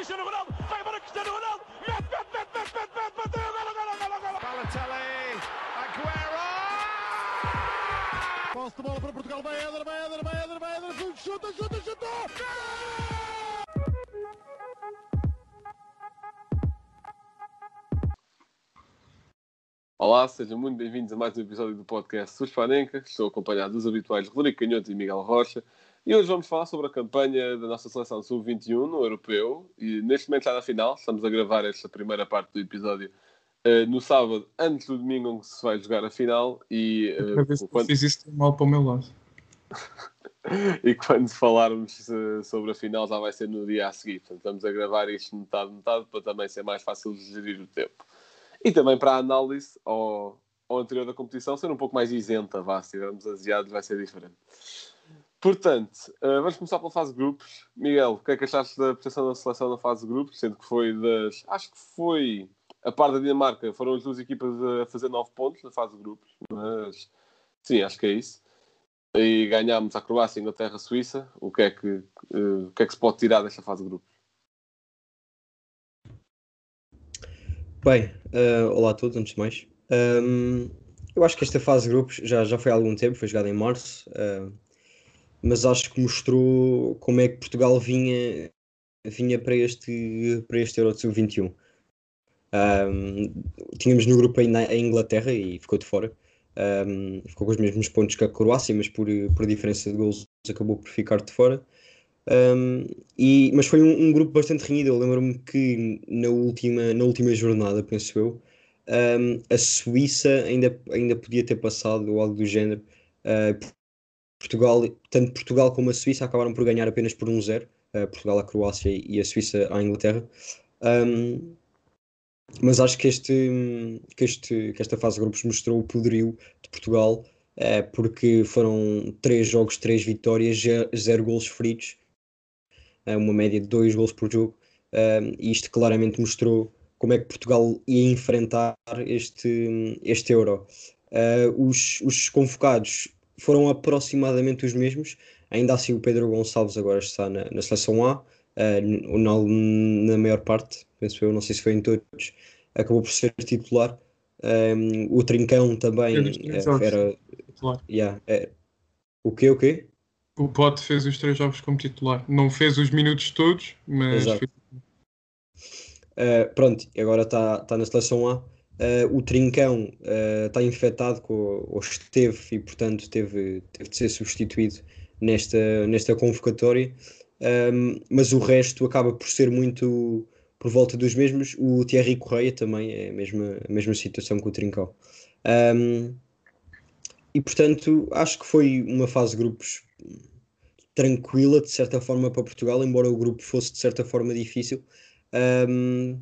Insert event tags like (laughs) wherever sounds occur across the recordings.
Cristiano Ronaldo, vai embora Cristiano Ronaldo, mete, mete, mete, mete, mete, mete, bateu, golo, golo, golo, golo. Balotelli, Aguero! Posse de bola para Portugal, vai Éder, vai Éder, vai Éder, vai Éder, chuta, chuta, chuta! Olá, sejam muito bem-vindos a mais um episódio do podcast Sus Panenca. Estou acompanhado dos habituais Rodrigo Canhoto e Miguel Rocha. E hoje vamos falar sobre a campanha da nossa seleção sub-21 no Europeu. E neste momento está na final. Estamos a gravar esta primeira parte do episódio uh, no sábado, antes do domingo que se vai jogar a final. E, uh, ver se quando... fiz isso mal para o meu lado. (laughs) e quando falarmos uh, sobre a final já vai ser no dia a seguir. Portanto, estamos a gravar isto metade-metade para também ser mais fácil de gerir o tempo. E também para a análise ao, ao anterior da competição ser um pouco mais isenta, vá, se estivermos aziados vai ser diferente. Portanto, uh, vamos começar pela fase de grupos. Miguel, o que é que achaste da prestação da seleção na fase de grupos? Sendo que foi das. Acho que foi a par da Dinamarca, foram as duas equipas a fazer 9 pontos na fase de grupos, mas sim, acho que é isso. E ganhámos a Croácia, Inglaterra, Suíça. O que é que, uh, o que, é que se pode tirar desta fase de grupos? Bem, uh, olá a todos, antes de mais. Um, eu acho que esta fase de grupos já, já foi há algum tempo, foi jogada em março, uh, mas acho que mostrou como é que Portugal vinha, vinha para, este, para este Euro de Sub-21. Um, tínhamos no grupo ainda a Inglaterra e ficou de fora. Um, ficou com os mesmos pontos que a Croácia, mas por, por diferença de gols acabou por ficar de fora. Um, e, mas foi um, um, grupo bastante renhido. Eu lembro-me que na última, na última jornada, penso eu, um, a Suíça ainda, ainda podia ter passado algo do género. Uh, Portugal, tanto Portugal como a Suíça acabaram por ganhar apenas por 1-0. Uh, Portugal à Croácia e a Suíça à Inglaterra. Um, mas acho que, este, que, este, que esta fase de grupos mostrou o poderio de Portugal, uh, porque foram três jogos, três vitórias, zero gols feridos uma média de dois gols por jogo, e isto claramente mostrou como é que Portugal ia enfrentar este, este Euro. Uh, os, os convocados foram aproximadamente os mesmos, ainda assim o Pedro Gonçalves agora está na, na seleção A, uh, na, na maior parte, penso eu, não sei se foi em todos, acabou por ser titular. Um, o Trincão também uh, era. Yeah, é, o quê? O quê? O Pote fez os três jogos como titular. Não fez os minutos todos, mas. Exato. Uh, pronto, agora está tá na seleção A. Uh, o Trincão está uh, infectado com, ou esteve e, portanto, teve, teve de ser substituído nesta, nesta convocatória. Um, mas o resto acaba por ser muito por volta dos mesmos. O Thierry Correia também é a mesma, a mesma situação que o Trincão. Um, e portanto, acho que foi uma fase de grupos tranquila, de certa forma, para Portugal, embora o grupo fosse de certa forma difícil. Um,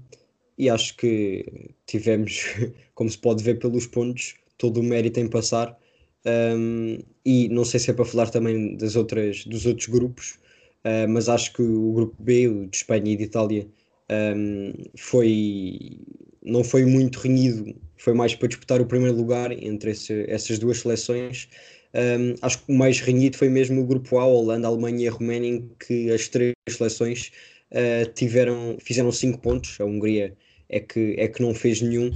e acho que tivemos, (laughs) como se pode ver pelos pontos, todo o mérito em passar. Um, e não sei se é para falar também das outras, dos outros grupos, uh, mas acho que o grupo B, o de Espanha e de Itália, um, foi, não foi muito renhido, foi mais para disputar o primeiro lugar entre esse, essas duas seleções. Um, acho que o mais renhido foi mesmo o grupo A, Holanda, Alemanha e Roménia, em que as três seleções uh, tiveram, fizeram 5 pontos. A Hungria é que, é que não fez nenhum,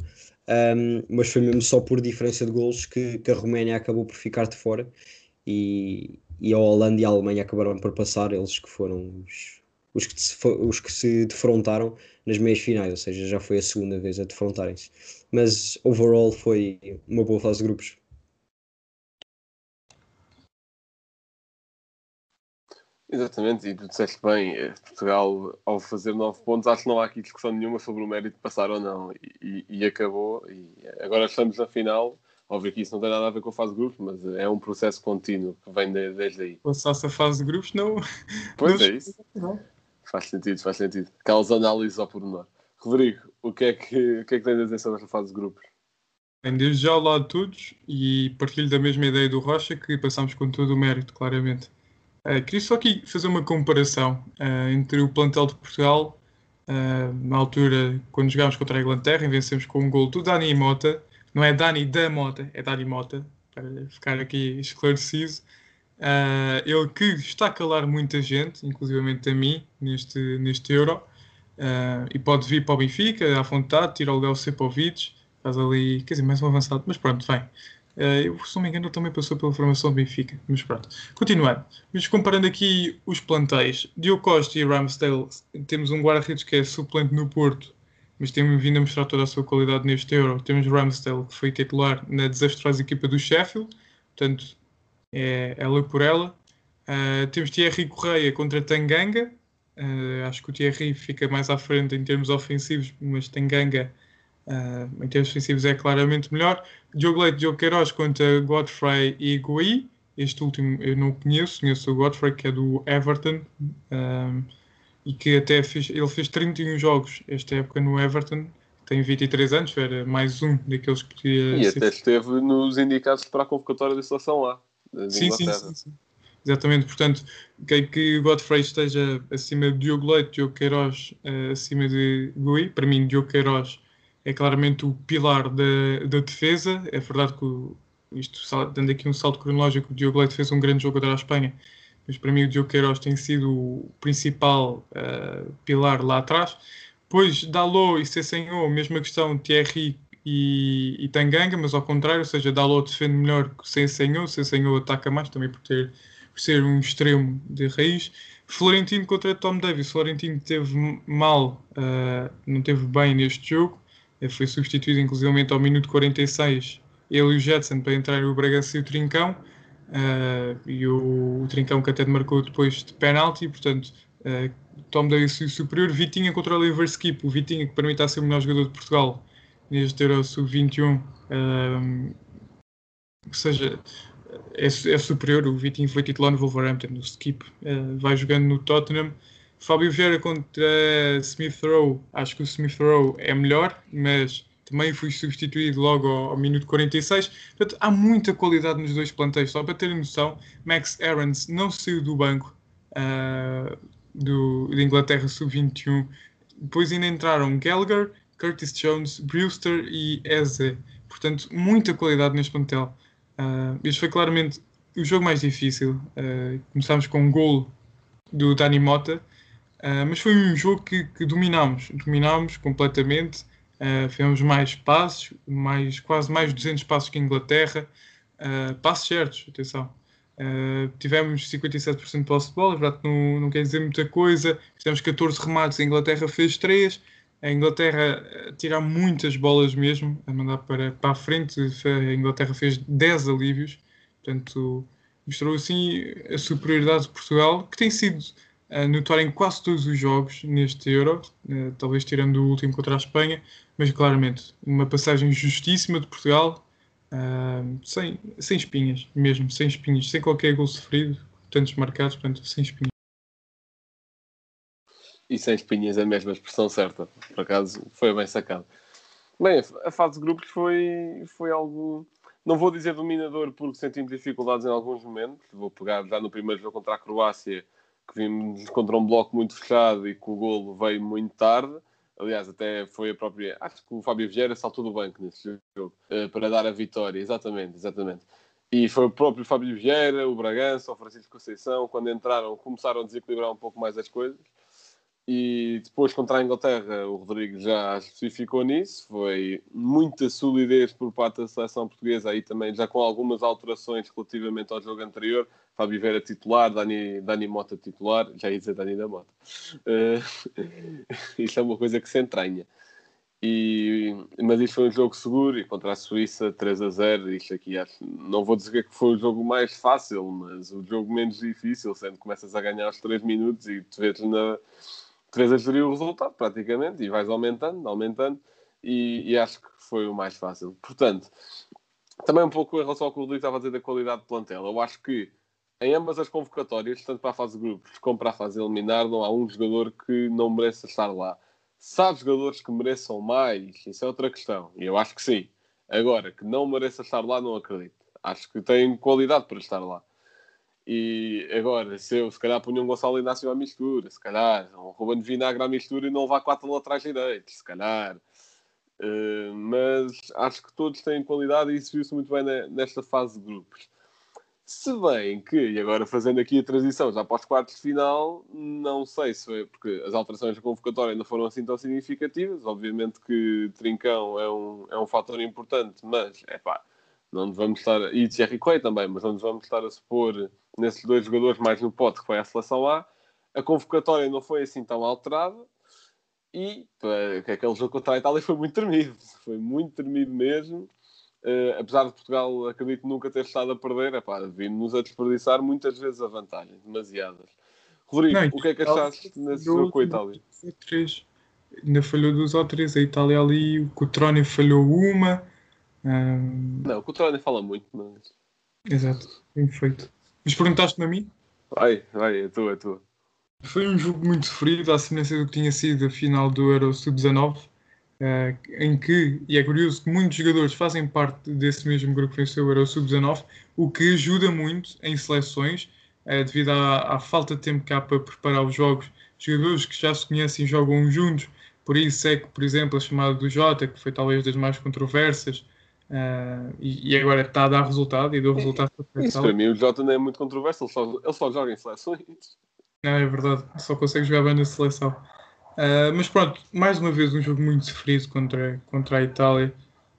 um, mas foi mesmo só por diferença de golos que, que a Roménia acabou por ficar de fora e, e a Holanda e a Alemanha acabaram por passar, eles que foram os, os, que, se, os que se defrontaram nas meias finais, ou seja, já foi a segunda vez a defrontarem-se. Mas overall foi uma boa fase de grupos. Exatamente, e tu disseste bem, eh, Portugal, ao fazer nove pontos, acho que não há aqui discussão nenhuma sobre o mérito de passar ou não, e, e, e acabou, e agora estamos na final, óbvio que isso não tem nada a ver com a fase de grupos, mas é um processo contínuo que vem de, desde aí. Passasse a fase de grupos, não... Pois não é isso, não. faz sentido, faz sentido, aquelas análises ao pormenor. Rodrigo, o que é que, o que, é que tens a dizer sobre esta fase de grupos? Desde já ao lado de todos, e partilho da mesma ideia do Rocha, que passamos com todo o mérito, claramente. Uh, queria só aqui fazer uma comparação uh, entre o plantel de Portugal, uh, na altura, quando jogámos contra a Inglaterra, e vencemos com um gol do Dani Mota, não é Dani da Mota, é Dani Mota, para ficar aqui esclarecido. ele que está a calar muita gente, inclusivamente a mim, neste, neste Euro. E pode vir para o Benfica à vontade, tira o Léo Sepovic, faz ali, quer dizer, mais um avançado, mas pronto, vem. Uh, eu, se não me engano, também passou pela formação do Benfica, mas pronto. Continuando, mas comparando aqui os plantéis, Diogo Costa e Ramsdale, temos um guarda-redes que é suplente no Porto, mas tem vindo a mostrar toda a sua qualidade neste Euro. Temos Ramsdale, que foi titular na desastrosa equipa do Sheffield, portanto, é ela por ela. Uh, temos Thierry Correia contra Tanganga, Uh, acho que o Thierry fica mais à frente em termos ofensivos, mas Tanganga uh, em termos ofensivos é claramente melhor. Diogo Leite, Diogo Queiroz contra Godfrey e Gui. Este último eu não conheço, conheço o Godfrey que é do Everton um, e que até fez, ele fez 31 jogos esta época no Everton, tem 23 anos, era mais um daqueles que E até esteve nos indicados para a convocatória da seleção lá. Sim, sim, sim, sim. Exatamente, portanto, quem que Godfrey esteja acima de Diogo Leite, Diogo Queiroz uh, acima de Gui, para mim Diogo Queiroz é claramente o pilar da, da defesa, é verdade que o, isto, dando aqui um salto cronológico, o Diogo Leite fez um grande jogo contra a Espanha, mas para mim o Diogo Queiroz tem sido o principal uh, pilar lá atrás. Depois, Dalot e Cessenho, mesma questão, Thierry e, e Tanganga, mas ao contrário, ou seja, Dalot defende melhor que Cessenho, Cessenho ataca mais também por ter por ser um extremo de raiz. Florentino contra Tom Davis. Florentino teve mal, uh, não teve bem neste jogo. Foi substituído inclusive ao minuto 46. Ele e o Jetson para entrar o Bragança e o Trincão. Uh, e o, o, Trincão que até marcou depois de penalti. Portanto, uh, Tom Davis foi superior. Vitinha contra o Oliver Skip. O Vitinha que para mim está a ser o melhor jogador de Portugal neste Euro Sub-21. ou seja, é, é, superior. O Vitinho foi titular no Wolverhampton, no Skip uh, vai jogando no Tottenham. Fábio Vieira contra Smith Rowe, acho que o Smith Rowe é melhor, mas também foi substituído logo ao, ao, minuto 46. Portanto, há muita qualidade nos dois plantéis. Só para terem noção, Max Aarons não saiu do banco uh, do, de Inglaterra sub-21. Depois ainda entraram Gallagher, Curtis Jones, Brewster e Eze. Portanto, muita qualidade neste plantel. Uh, este foi claramente o jogo mais difícil. Uh, começámos com um gol do Dani Mota, uh, mas foi um jogo que, que dominámos, dominámos completamente. Uh, fizemos mais passos, mais, quase mais 200 passos que a Inglaterra, uh, passos certos, atenção. Uh, tivemos 57% de posse de bola, verdade não, não quer dizer muita coisa. Fizemos 14 remates, a Inglaterra fez 3 a Inglaterra eh, tira muitas bolas mesmo, a mandar para, para a frente. A Inglaterra fez 10 alívios, portanto, mostrou assim a superioridade de Portugal, que tem sido notória em quase todos os jogos neste Euro, uh, talvez tirando o último contra a Espanha, mas claramente uma passagem justíssima de Portugal, uh, sem, sem espinhas, mesmo, sem espinhas, sem qualquer gol sofrido, tantos marcados, portanto, sem espinhas. E sem espinhas é a mesma expressão certa. Por acaso foi bem sacado. Bem, a fase de grupos foi, foi algo. Não vou dizer dominador porque sentimos dificuldades em alguns momentos. Vou pegar já no primeiro jogo contra a Croácia, que vimos contra um bloco muito fechado e que o golo veio muito tarde. Aliás, até foi a própria. Acho que o Fábio Vieira saltou do banco nesse jogo uh, para dar a vitória. Exatamente, exatamente. E foi o próprio Fábio Vieira, o Bragança, o Francisco Conceição, quando entraram, começaram a desequilibrar um pouco mais as coisas. E depois contra a Inglaterra, o Rodrigo já especificou nisso. Foi muita solidez por parte da seleção portuguesa, aí também já com algumas alterações relativamente ao jogo anterior. Fábio Vera titular, Dani, Dani Mota titular, já ia dizer Dani da Mota. (laughs) Uh, isto é uma coisa que se entranha. E, mas isto foi um jogo seguro e contra a Suíça 3 a 0. Isto aqui acho, não vou dizer que foi o jogo mais fácil, mas o jogo menos difícil, sendo que começas a ganhar aos 3 minutos e te vês na tu vês a gerir o resultado praticamente e vais aumentando, aumentando e, e, acho que foi o mais fácil. Portanto, também um pouco em relação ao que o Rodrigo estava a dizer da qualidade de plantel, eu acho que em ambas as convocatórias, tanto para a fase de grupos como para a fase eliminar, não há um jogador que não mereça estar lá. Se há jogadores que mereçam mais, isso é outra questão. E eu acho que sim. Agora, que não mereça estar lá, não acredito. Acho que tem qualidade para estar lá. E agora, se eu se calhar punha um Gonçalo Inácio à mistura, se calhar, um Ruben Vinagre à mistura e não levar quatro laterais direitos, se calhar. Uh, mas acho que todos têm qualidade e isso viu-se muito bem nesta fase de grupos. Se bem que, e agora fazendo aqui a transição já para os quartos de final, não sei se foi porque as alterações da convocatória não foram assim tão significativas. Obviamente que Trincão é um, é um fator importante, mas é pá, não nos vamos estar. E Thierry também, mas não nos vamos estar a supor nesses dois jogadores mais no pote que foi a seleção A. A convocatória não foi assim tão alterada e pá, aquele jogo contra a Itália foi muito tremido, foi muito tremido mesmo. Uh, apesar de Portugal, acredito nunca ter estado a perder, é pá, nos a desperdiçar muitas vezes a vantagem, demasiadas. Rodrigo, Não, o que é que achaste nesse jogo com a Itália? Três. Ainda falhou duas ou três. A Itália ali, o Cotrone falhou uma. Ahm, Não, o Coutinho fala muito, mas. exato, bem feito. Mas perguntaste-me a mim? Vai, vai, é tua, é tua. Foi um jogo muito sofrido, à semelhança do que tinha sido a final do Euro Sub-19, eh, em que, e é curioso que muitos jogadores fazem parte desse mesmo grupo que venceu o Euro Sub-19, o que ajuda muito em seleções, eh, devido à, à falta de tempo que há para preparar os jogos. Jogadores que já se conhecem jogam juntos, por isso é que, por exemplo, a chamada do Jota, que foi talvez das mais controversas, eh, e, e agora está a dar resultado, e deu resultado para a Isso para mim, o Jota não é muito controverso, ele só, ele só joga em seleções. Não, é verdade, só consegue jogar bem na seleção. Ah, mas pronto, mais uma vez um jogo muito sofrido contra, contra a Itália.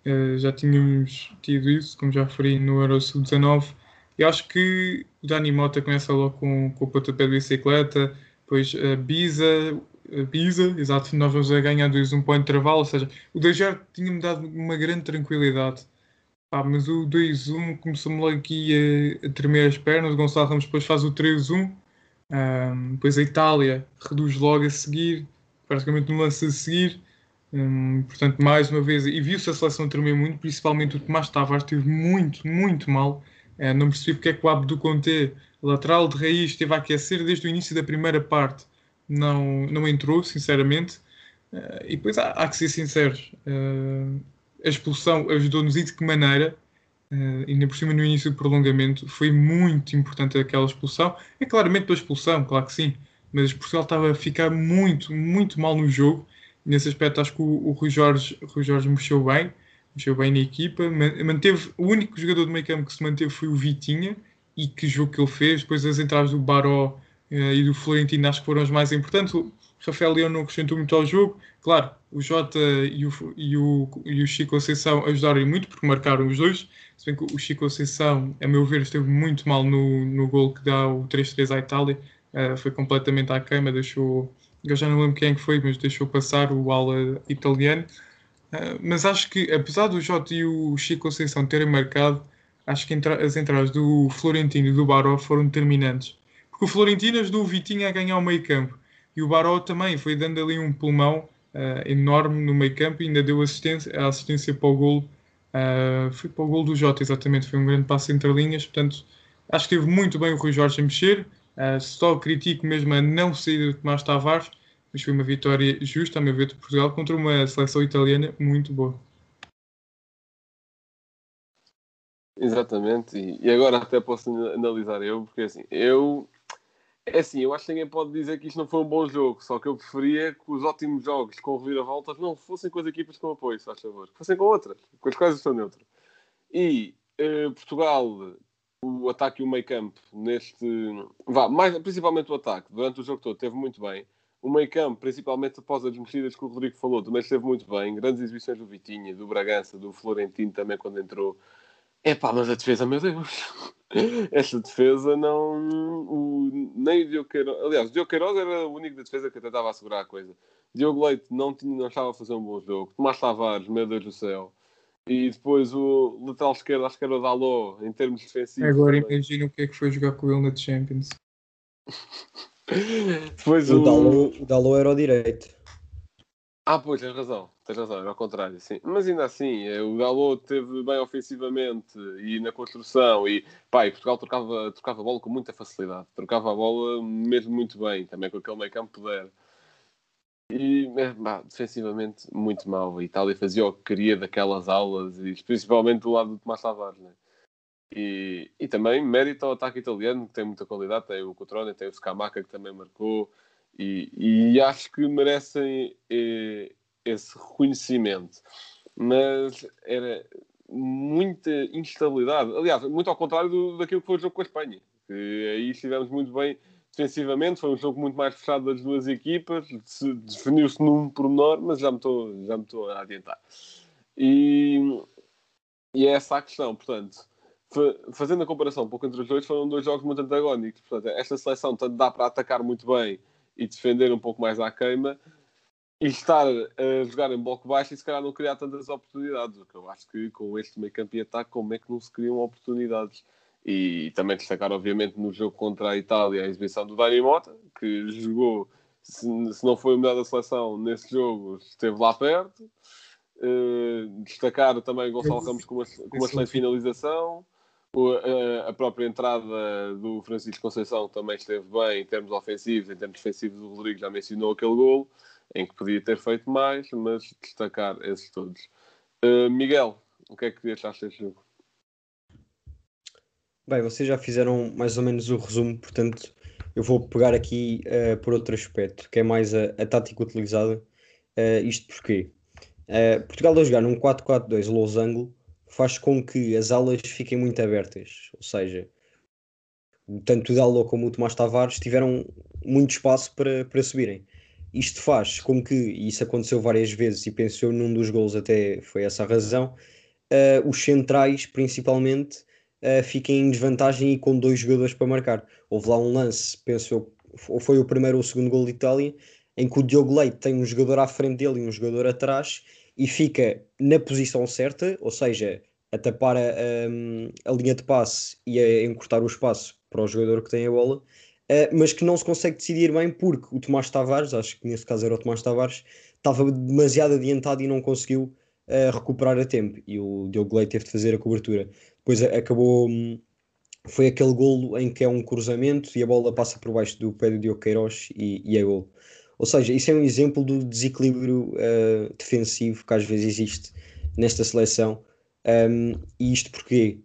Ah, já tínhamos tido isso, como já referi no Euro Sub-19. E acho que o Dani Mota começa logo com, com o pontapé de bicicleta, depois a Biza, a Biza, exato, nós vamos a ganhar 2-1 para o intervalo, ou seja, o 2-0 tinha-me dado uma grande tranquilidade. Pá, mas o 2-1 começou-me logo aqui a, a tremer as pernas, o Gonçalo Ramos depois faz o 3-1, um, depois a Itália reduz logo a seguir, praticamente no lance a seguir. Um, portanto, mais uma vez, e viu-se a seleção tremer muito, principalmente o Tomás Tavares esteve muito, muito mal. Uh, não percebi porque é que o Abdo Conte, lateral de raiz, esteve a aquecer desde o início da primeira parte. Não, não entrou, sinceramente. Uh, e depois há, há que ser sinceros. Uh, a expulsão ajudou-nos e de que maneira? Uh, ainda por cima no início do prolongamento, foi muito importante aquela expulsão. É claramente pela expulsão, claro que sim, mas Portugal estava a ficar muito, muito mal no jogo. Nesse aspecto, acho que o, o, Rui, Jorge, Rui Jorge mexeu bem, mexeu bem na equipa. Manteve, o único jogador do meio campo que se manteve foi o Vitinha, e que jogo que ele fez. Depois, as entradas do Baró e do Florentino acho que foram as mais importantes. O Rafael Leão não acrescentou muito ao jogo. Claro, o Jota e o, e o, e o Chico Conceição ajudaram muito, porque marcaram os dois. Se bem que o Chico Conceição, a meu ver, esteve muito mal no, no gol que dá o 3-3 à Itália. Uh, foi completamente à queima, deixou. Eu já não lembro quem é foi, mas deixou passar o ala italiano. Uh, mas acho que, apesar do Jota e o Chico Conceição terem marcado, acho que entra as entradas do Florentino e do Baró foram determinantes. Porque o Florentino ajudou o Vitinho a ganhar o meio campo. E o Baró também foi dando ali um pulmão uh, enorme no meio campo e ainda deu assistência, a assistência para o gol Uh, foi para o gol do Jota, exatamente. Foi um grande passo entre linhas. Portanto, acho que teve muito bem o Rui Jorge a mexer. Uh, só critico mesmo a não saída de Tomás Tavares, mas foi uma vitória justa, a meu ver, de Portugal contra uma seleção italiana muito boa. Exatamente, e agora até posso analisar eu, porque assim, eu é assim, eu acho que ninguém pode dizer que isto não foi um bom jogo, só que eu preferia que os ótimos jogos com reviravoltas não fossem com as equipas com apoio, se faz favor, fossem com outras, com as quais eu sou neutro. E eh, Portugal, o ataque e o meio campo, neste. Vá, mais, principalmente o ataque, durante o jogo todo, teve muito bem. O meio campo, principalmente após as mexidas que o Rodrigo falou, também esteve muito bem. Grandes exibições do Vitinha, do Bragança, do Florentino também quando entrou. É pá, mas a defesa, meu Deus! (laughs) Esta defesa não. O, nem o Diogo Queiroz. Aliás, o Diogo Queiroz era o único da defesa que tentava assegurar a coisa. Diogo Leite não, tinha, não estava a fazer um bom jogo. Tomás Tavares, meu Deus do céu. E depois o lateral esquerdo, acho que era o Dalot, em termos defensivos. Agora também. imagina o que é que foi jogar com ele na Champions. (laughs) depois O o. Dalot era o direito. Ah, pois, tens razão. Tens razão, era ao contrário, sim. Mas ainda assim, eh, o Dalot teve bem ofensivamente e na construção. E, pá, e Portugal trocava, trocava a bola com muita facilidade. Trocava a bola mesmo muito bem, também com aquele meio campo poder. E, eh, pá, defensivamente, muito mal. A Itália fazia o que queria daquelas aulas, e principalmente do lado do Tomás Tavares, né? E, e também mérito ao ataque italiano, que tem muita qualidade. Tem o Cotrone, tem o Scamaca, que também marcou. E, e acho que merecem eh, esse reconhecimento. Mas era, muita instabilidade. Aliás, muito ao contrário do, daquilo que foi o jogo com a Espanha. Que aí estivemos muito bem defensivamente, foi um jogo muito mais fechado das duas equipas, se- definiu-se num pormenor, mas já me estou já me estou a adiantar. E, e é essa a questão, portanto, fa- fazendo a comparação um pouco entre os dois, foram dois jogos muito antagónicos. Portanto, esta seleção tanto dá para atacar muito bem e defender um pouco mais à queima, e estar a jogar em bloco baixo e se calhar não criar tantas oportunidades. O que eu acho que com este meio campo e ataque, como é que não se criam oportunidades? E também destacar, obviamente, no jogo contra a Itália, a exibição do Dani Mota, que jogou, se, se não foi o melhor da seleção nesse jogo, esteve lá perto. Eh, destacar também Gonçalo Ramos com uma, com uma excelente finalização. O- a, a própria entrada do Francisco Conceição também esteve bem em termos ofensivos, em termos defensivos, o Rodrigo já mencionou aquele golo, em que podia ter feito mais, mas destacar esses todos. Eh, Miguel, o que é que achaste deste jogo? Bem, vocês já fizeram mais ou menos o resumo, portanto, eu vou pegar aqui eh, por outro aspecto, que é mais a, a tática utilizada. Eh, isto porquê? Eh, Portugal a jogar num 4-4-2 losango faz com que as alas fiquem muito abertas, ou seja, tanto o Dalot como o Tomás Tavares tiveram muito espaço para, para subirem. Isto faz com que, e isso aconteceu várias vezes, e penso eu num dos gols até foi essa a razão, eh, os centrais, principalmente, uh, fiquem em desvantagem e com dois jogadores para marcar. Houve lá um lance, penso eu, ou foi o primeiro ou o segundo gol de Itália, em que o Diogo Leite tem um jogador à frente dele e um jogador atrás e fica na posição certa, ou seja, a tapar a, a- a linha de passe e a encurtar o espaço para o jogador que tem a bola, uh, mas que não se consegue decidir bem porque o Tomás Tavares, acho que nesse caso era o Tomás Tavares, estava demasiado adiantado e não conseguiu uh, recuperar a tempo e o Diogo Leite teve de fazer a cobertura. Depois acabou. hum, Foi aquele golo em que é um cruzamento e a bola passa por baixo do pé do Diogo Queiroz e, e é golo. Ou seja, isso é um exemplo do desequilíbrio eh, defensivo que às vezes existe nesta seleção. Um, e isto porque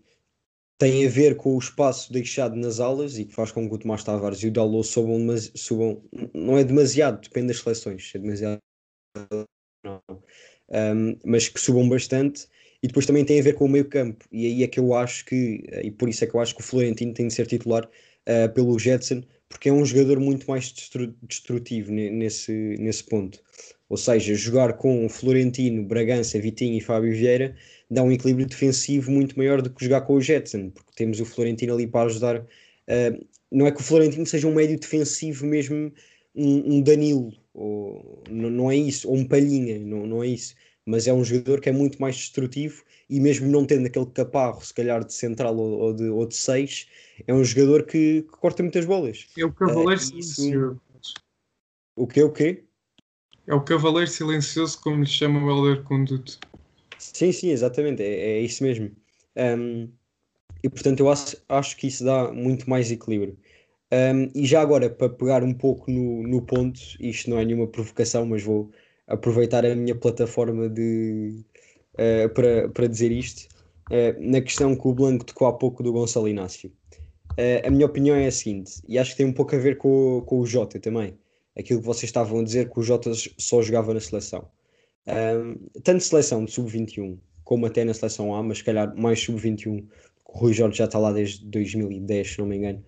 tem a ver com o espaço deixado nas alas e que faz com que o Tomás Tavares e o Dalot subam, demasi- subam não é demasiado, depende das seleções, é demasiado não. Um, mas que subam bastante e depois também tem a ver com o meio campo e aí é que eu acho que e por isso é que eu acho que o Florentino tem de ser titular uh, pelo Jetson porque é um jogador muito mais destru- destrutivo ne- nesse, nesse ponto ou seja, jogar com Florentino, Bragança, Vitinho e Fábio Vieira dá um equilíbrio defensivo muito maior do que jogar com o Jetson, porque temos o Florentino ali para ajudar. uh, não é que o Florentino seja um médio defensivo mesmo, um, um Danilo, ou, não, não é isso, ou um Palhinha, não, não é isso, mas é um jogador que é muito mais destrutivo e mesmo não tendo aquele caparro, se calhar de central ou, ou de, ou de seis, é um jogador que, que corta muitas bolas. É o Cavaleiro isso- Silencioso. O que o quê? É o Cavaleiro Silencioso, como lhe chama o Helder Conduto. Sim, sim, exatamente, é, é isso mesmo. Um, e portanto eu acho, acho que isso dá muito mais equilíbrio. Um, e já agora, para pegar um pouco no, no ponto, isto não é nenhuma provocação, mas vou aproveitar a minha plataforma de, eh, para, para dizer isto, eh, na questão que o Blanco tocou há pouco do Gonçalo Inácio. Eh, a minha opinião é a seguinte, e acho que tem um pouco a ver com, o- com o Jota também, aquilo que vocês estavam a dizer que o Jota só jogava na seleção. Um, tanto seleção de sub-21 como até na seleção A, mas se calhar mais sub-21, o Rui Jorge já está lá desde 2010, se não me engano.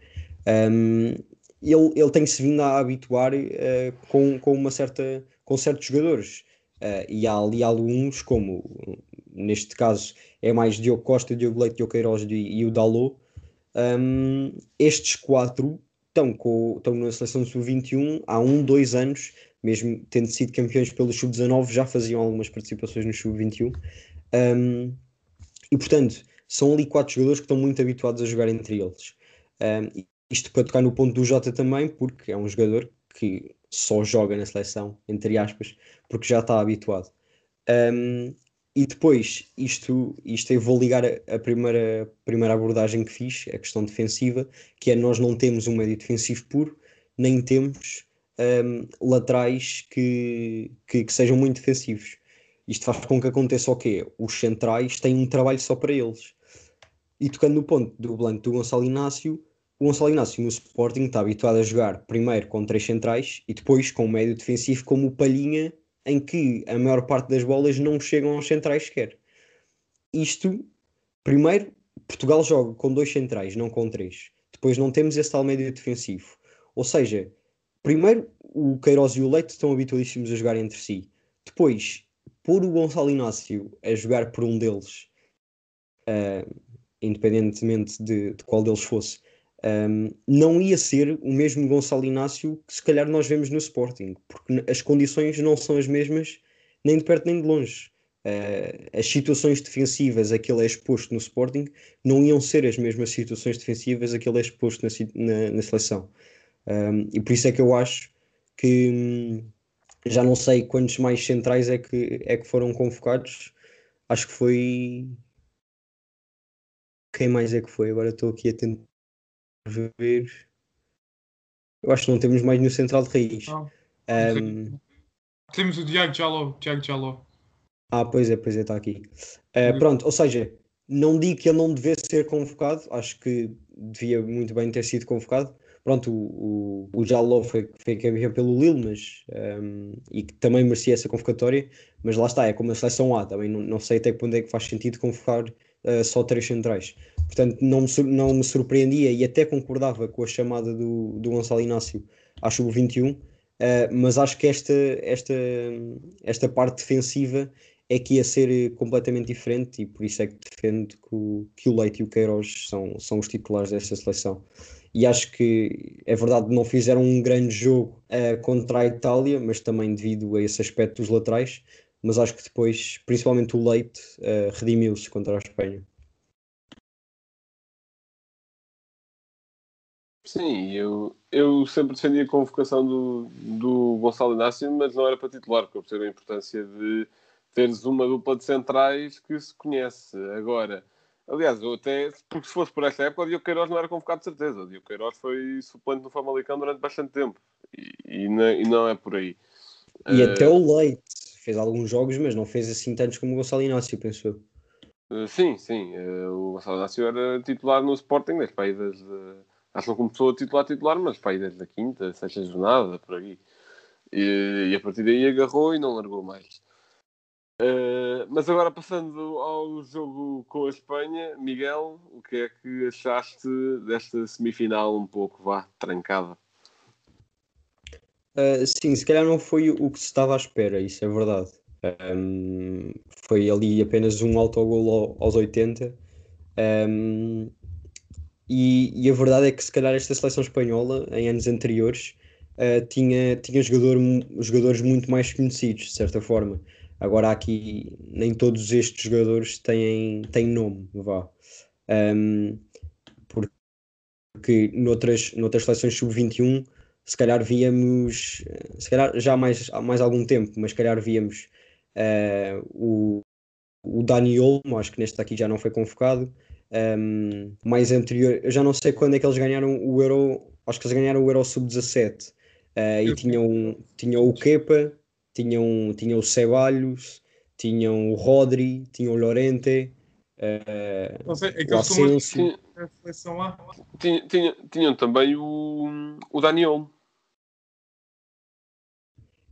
Um, ele, ele tem-se vindo a habituar eh, com, com uma certa com certos jogadores Eh, e há ali alguns como neste caso é mais Diogo Costa, Diogo Leite, Diogo Queiroz e, e o Dalot Um, estes quatro estão, com, estão na seleção de sub-21 há um, dois anos mesmo tendo sido campeões pelo sub-19 já faziam algumas participações no sub-21 Um, e portanto são ali quatro jogadores que estão muito habituados a jogar entre eles Um, isto para tocar no ponto do Jota também, porque é um jogador que só joga na seleção, entre aspas, porque já está habituado. Um, e depois, isto, isto eu vou ligar a, a primeira, primeira abordagem que fiz, a questão defensiva, que é nós não temos um médio defensivo puro, nem temos um, laterais que, que, que sejam muito defensivos. Isto faz com que aconteça o quê? Os centrais têm um trabalho só para eles. E tocando no ponto do Blanco do Gonçalo Inácio, o Gonçalo Inácio no Sporting está habituado a jogar primeiro com três centrais e depois com um médio defensivo como o Palhinha, em que a maior parte das bolas não chegam aos centrais sequer. isto, primeiro, Portugal joga com dois centrais, não com três. Depois não temos esse tal médio defensivo. Ou seja, primeiro o Queiroz e o Leite estão habituadíssimos a jogar entre si. Depois, pôr o Gonçalo Inácio a jogar por um deles, uh, independentemente de, de, qual deles fosse, um, não ia ser o mesmo Gonçalo Inácio que se calhar nós vemos no Sporting, porque as condições não são as mesmas nem de perto nem de longe. Uh, as situações defensivas a que ele é exposto no Sporting não iam ser as mesmas situações defensivas a que ele é exposto na, na, na seleção. Um, e por isso é que eu acho que hum, já não sei quantos mais centrais é que, é que foram convocados. Acho que foi. Quem mais é que foi? Agora estou aqui a tentar ver. Eu acho que não temos mais nenhum central de raiz. Um... Temos o Diago Jaló. Diago Jaló. Ah, pois é, pois é, está aqui. Uh, pronto, ou seja, não digo que ele não devesse ser convocado, acho que devia muito bem ter sido convocado. Pronto, o, o, o Jaló foi, foi campeão pelo Lille, mas, um, e que também merecia essa convocatória, mas lá está, é como a seleção A, também não, não sei até que ponto é que faz sentido convocar uh, só três centrais. Portanto, não me, não me surpreendia e até concordava com a chamada do, do Gonçalo Inácio à sub-21, uh, mas acho que esta, esta, esta parte defensiva é que ia ser completamente diferente e por isso é que defendo que o, que o Leite e o Queiroz são, são os titulares desta seleção. E acho que é verdade, não fizeram um grande jogo uh, contra a Itália, mas também devido a esse aspecto dos laterais. Mas acho que depois, principalmente o Leite, uh, redimiu-se contra a Espanha. Sim, eu, eu sempre defendi a convocação do, do Gonçalo Inácio, mas não era para titular, porque eu percebo a importância de teres uma dupla de centrais que se conhece. Agora, aliás, eu até, porque se fosse por esta época, o Diogo Queiroz não era convocado de certeza. O Diogo Queiroz foi suplente no Famalicão durante bastante tempo e, e, não, e não, é por aí. E uh, até o Leite fez alguns jogos, mas não fez assim tantos como o Gonçalo Inácio, pensou. Uh, sim, sim. Uh, o Gonçalo Inácio era titular no Sporting desde para aí desde Acho que não começou a titular titular, mas para aí desde a quinta, sexta jornada, por aí. E, e, a partir daí agarrou e não largou mais. Uh, mas agora passando ao jogo com a Espanha, Miguel, o que é que achaste desta semifinal um pouco vá, trancada? Uh, sim, se calhar não foi o que se estava à espera, isso é verdade. Um, foi ali apenas um autogol aos 80. Um, e, e, a verdade é que se calhar esta seleção espanhola, em anos anteriores, uh, tinha, tinha jogador, jogadores muito mais conhecidos, de certa forma. Agora aqui nem todos estes jogadores têm, têm nome, vá. Um, porque noutras, noutras seleções sub-21 se calhar víamos, se calhar já há mais, há mais algum tempo, mas se calhar víamos uh, o, o Dani Olmo, acho que neste aqui já não foi convocado, um, mais anterior, eu já não sei quando é que eles ganharam o Euro, acho que eles ganharam o Euro Sub-17 uh, e tinham, tinham o Kepa, tinham, tinham o Ceballos, tinham o Rodri, tinham o Lorente. Uh, não sei, aqueles são a seleção lá. Tinham, tinham, tinham também o, o Daniel.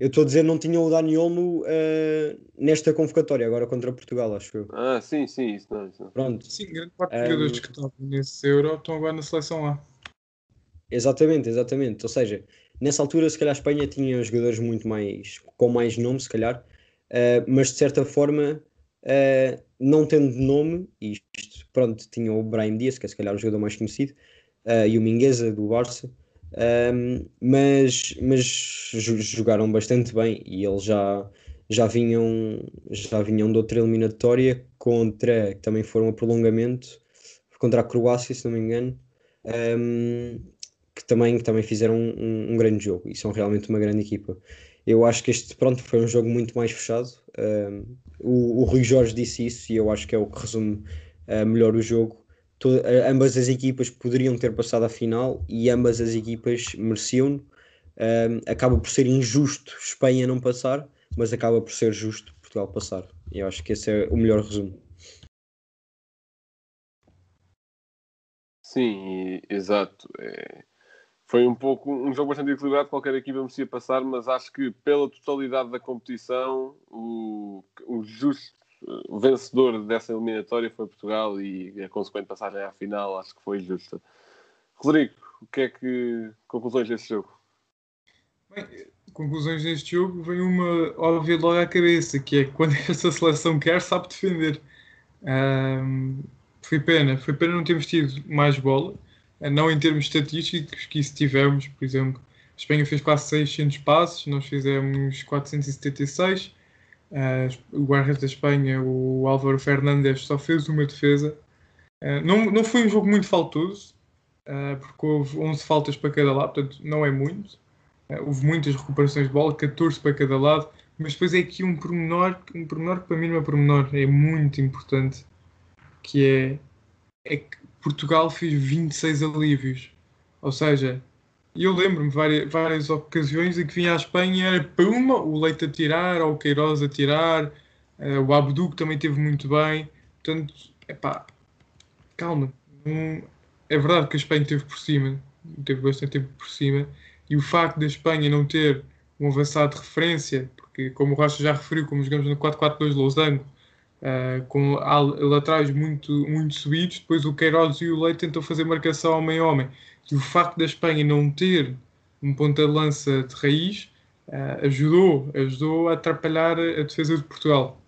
Eu estou a dizer, não tinha o Dani Olmo uh, nesta convocatória, agora contra Portugal, acho eu. Ah, sim, sim, isso não. Isso não. Pronto. Sim, grande parte dos um, jogadores que estão nesse Euro estão agora na seleção lá. Exatamente, exatamente. Ou seja, nessa altura, se calhar a Espanha tinha jogadores muito mais. com mais nome, se calhar, uh, mas de certa forma, uh, não tendo nome, isto, pronto, tinha o Brian Dias, que é se calhar o jogador mais conhecido, e o Mingueza do Barça. Mas, mas jogaram bastante bem e eles já, já, vinham, já vinham de outra eliminatória contra, que também foram a prolongamento, contra a Croácia, se não me engano, um, que, também, que também fizeram um, um, grande jogo e são realmente uma grande equipa. Eu acho que este pronto, foi um jogo muito mais fechado. o, o Rui Jorge disse isso e eu acho que é o que resume uh, melhor o jogo ambas as equipas poderiam ter passado à final e ambas as equipas mereciam. Um, acaba por ser injusto Espanha não passar, mas acaba por ser justo Portugal passar. Eu acho que esse é o melhor resumo. Sim, exato. É, foi um pouco um jogo bastante equilibrado, qualquer equipa merecia passar, mas acho que pela totalidade da competição, o, o justo o vencedor dessa eliminatória foi Portugal e a consequente passagem à final acho que foi justa. Rodrigo, o que é que conclusões deste jogo? Bem, conclusões deste jogo vem uma óbvia logo à cabeça, que é quando (laughs) esta seleção quer, sabe defender. Um, foi pena, foi pena não termos tido mais bola, não em termos estatísticos, que isso tivemos, por exemplo, a Espanha fez quase 600 passes, nós fizemos 476, uh, o guarda da Espanha, o Álvaro Fernandes, só fez uma defesa. Uh, não, não foi um jogo muito faltoso, uh, porque houve 11 faltas para cada lado, portanto não é muito. houve muitas recuperações de bola, 14 para cada lado, mas depois é aqui um pormenor, um pormenor que para mim não é pormenor, é muito importante, que é, é que Portugal fez 26 alívios. Ou seja, eu lembro-me várias, várias ocasiões em que vinha à Espanha era puma, o Leite a tirar, ou o Queiroz a tirar, uh, o Abdu que também teve muito bem. Portanto, é pá, calma. é verdade que a Espanha teve por cima, teve bastante tempo por cima, e o facto da Espanha não ter um avançado de referência, porque como o Rocha já referiu, como jogamos no 4-4-2 de Losango, uh, com laterais muito, muito subidos, depois o Queiroz e o Leite tentam fazer marcação homem-homem. E o facto da Espanha não ter um ponta de lança de raiz uh, ajudou, ajudou a atrapalhar a defesa de Portugal.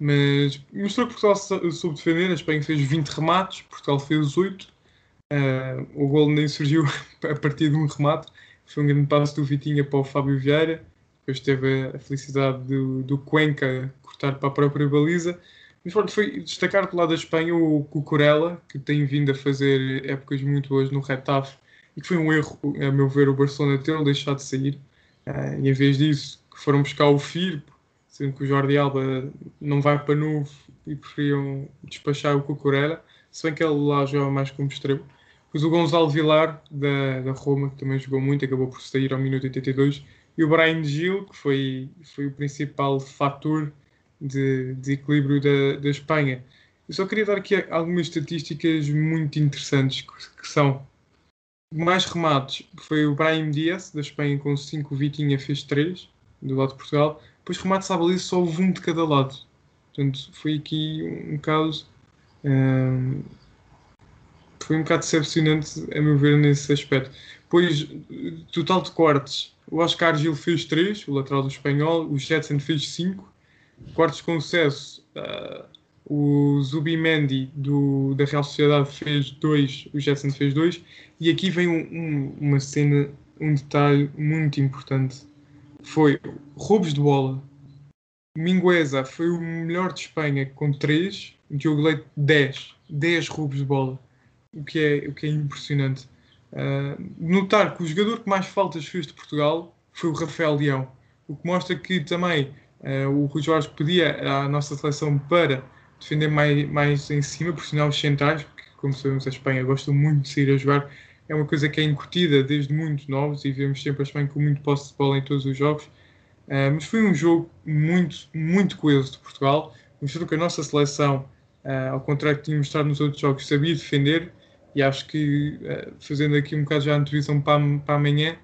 Mas mostrou que Portugal soube defender, a Espanha fez 20 remates, Portugal fez 8. Uh, ah, o gol nem surgiu (laughs) a partir de um remate, foi um grande passo do Vitinha para o Fábio Vieira. Depois teve a felicidade do, do Cuenca cortar para a própria baliza. Mas pronto, foi destacar do lado da Espanha o Cucurella, que tem vindo a fazer épocas muito boas no Retafe e que foi um erro, a meu ver, o Barcelona ter deixado de sair. Uh, em vez disso, que foram buscar o Firpo, sendo que o Jordi Alba não vai para novo e preferiam despachar o Cucurella, se bem que ele lá joga mais como extremo. Depois o Gonzalo Vilar, da, da Roma, que também jogou muito, acabou por sair ao minuto 82. E o Brian Gil, que foi, foi o principal fator de, de equilíbrio da, da Espanha. Eu só queria dar aqui algumas estatísticas muito interessantes, que, que são mais remates foi o Brahim Dias, da Espanha, com 5, Vitinha fez 3, do lado de Portugal. Depois remates à baliza só houve um de cada lado. Portanto, foi aqui um, caso... Um, foi um bocado decepcionante, a meu ver, nesse aspecto. Pois, total de cortes, o Oscar Gil fez 3, o lateral do espanhol, o Jetson fez 5, Quartos com sucesso, uh, o Zubimendi do, da Real Sociedade fez dois, o Jetson fez dois, e aqui vem um, um, uma cena, um detalhe muito importante. Foi roubos de bola. Mingueza foi o melhor de Espanha com 3, Diogo Leite 10. 10 roubos de bola. O que é, o que é impressionante. Uh, notar que o jogador que mais faltas fez de Portugal foi o Rafael Leão. O que mostra que também o Rui Jorge pedia à nossa seleção para defender mais, mais em cima, por os centrais, porque, como sabemos, a Espanha gosta muito de sair a jogar. É uma coisa que é incutida desde muito novos e vemos sempre a Espanha com muito posse de bola em todos os jogos. Uh, mas foi um jogo muito, muito coeso de Portugal. Mostrou que a nossa seleção, uh, ao contrário que tinha mostrado nos outros jogos, sabia defender. E acho que, fazendo aqui um bocado já a antevisão para, para amanhã,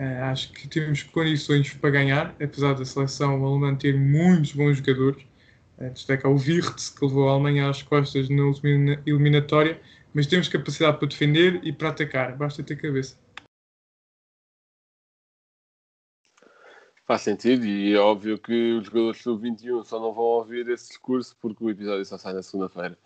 Uh, acho que temos condições para ganhar, apesar da seleção alemã ter muitos bons jogadores. Uh, destaca o Wirtz, que levou a Alemanha às costas na eliminatória, mas temos capacidade para defender e para atacar, basta ter cabeça. Faz sentido e é óbvio que os jogadores do 21 só não vão ouvir esse discurso porque o episódio só sai na segunda-feira.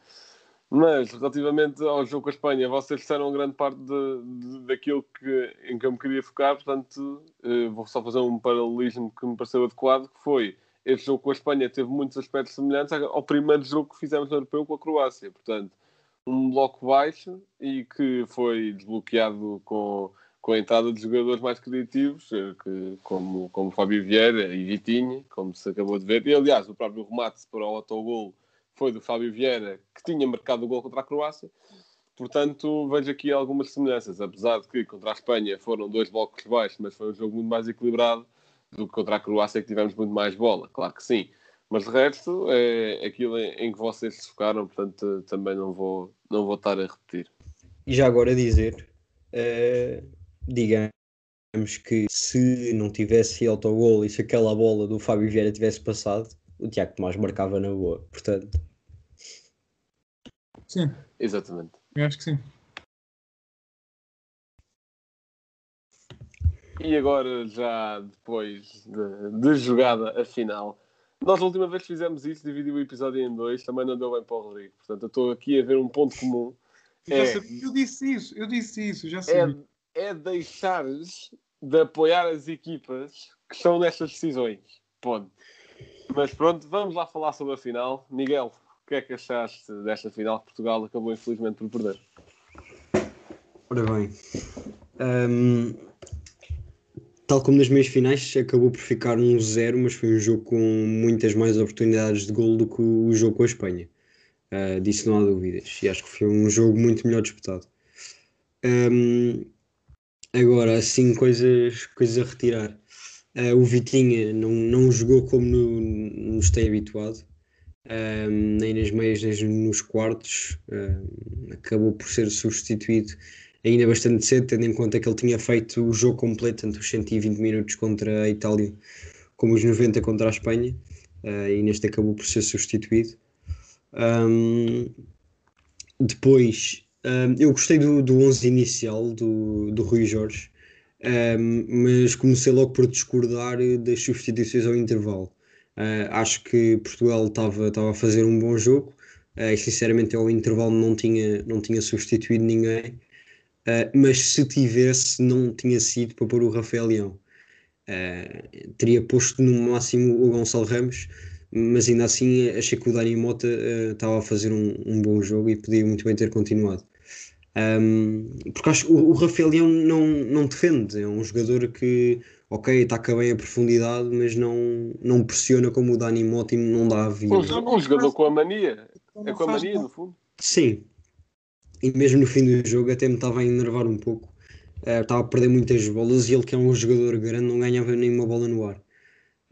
Mas, relativamente ao jogo com a Espanha, vocês disseram grande parte de, de, daquilo que, em que eu me queria focar, portanto, eh, vou só fazer um paralelismo que me pareceu adequado, que foi, este jogo com a Espanha teve muitos aspectos semelhantes ao primeiro jogo que fizemos no Europeu com a Croácia, portanto, um bloco baixo e que foi desbloqueado com, com a entrada de jogadores mais criativos, eh, que, como, como Fábio Vieira e Vitinho, como se acabou de ver, e aliás, o próprio remate para o autogol foi do Fábio Vieira, que tinha marcado o gol contra a Croácia. Portanto, vejo aqui algumas semelhanças, apesar de que contra a Espanha foram dois blocos baixos, mas foi um jogo muito mais equilibrado do que contra a Croácia, que tivemos muito mais bola, claro que sim. Mas de resto é aquilo em que vocês se focaram, portanto também não vou, não vou estar a repetir. E já agora dizer, uh, digamos que se não tivesse autogol e se aquela bola do Fábio Vieira tivesse passado, o Tiago Tomás marcava na boa. Portanto, Sim, Exatamente. eu acho que sim. E agora, já depois de, de jogada a final, nós a última vez que fizemos isso, dividi o episódio em dois, também não deu bem para o Rodrigo. Portanto, eu estou aqui a ver um ponto comum. Eu, É. já sabia, eu disse isso, eu disse isso, já É, sabia. é deixares de apoiar as equipas que estão nestas decisões. Ponto. Mas pronto, vamos lá falar sobre a final. Miguel, o que é que achaste desta final que Portugal acabou infelizmente por perder? ora bem. hum, tal como nas meias finais, acabou por ficar um zero, mas foi um jogo com muitas mais oportunidades de gol do que o jogo com a Espanha. Uh, disso não há dúvidas. E acho que foi um jogo muito melhor disputado. Hum, agora, assim, coisas, coisas a retirar. Uh, o Vitinha não, não jogou como no- nos tem habituado, um, nem nas meias, nem nos quartos. Um, acabou por ser substituído ainda bastante cedo, tendo em conta que ele tinha feito o jogo completo, tanto os 120 minutos contra a Itália como os 90 contra a Espanha, uh, e neste acabou por ser substituído. Um, depois, um, eu gostei do, do 11 inicial do, do Rui Jorge, mas comecei logo por discordar das substituições ao intervalo. Uh, acho que Portugal estava a fazer um bom jogo, uh, e sinceramente ao intervalo não tinha, não tinha substituído ninguém. Uh, mas se tivesse, não tinha sido para pôr o Rafael Leão. Teria posto no máximo o Gonçalo Ramos, mas ainda assim achei que o Dani Mota estava a fazer um, um bom jogo e podia muito bem ter continuado. Um, porque acho que o, o Rafael Leão não, não defende, é um jogador que, ok, ataca bem a profundidade, mas não, não pressiona como o Dani Mota e não dá a vida. Um, jo- um jogador com a mania. É com a mania, no fundo. Sim, e mesmo no fim do jogo até me estava a enervar um pouco. Eh, Estava a perder muitas bolas e ele, que é um jogador grande, não ganhava nenhuma bola no ar.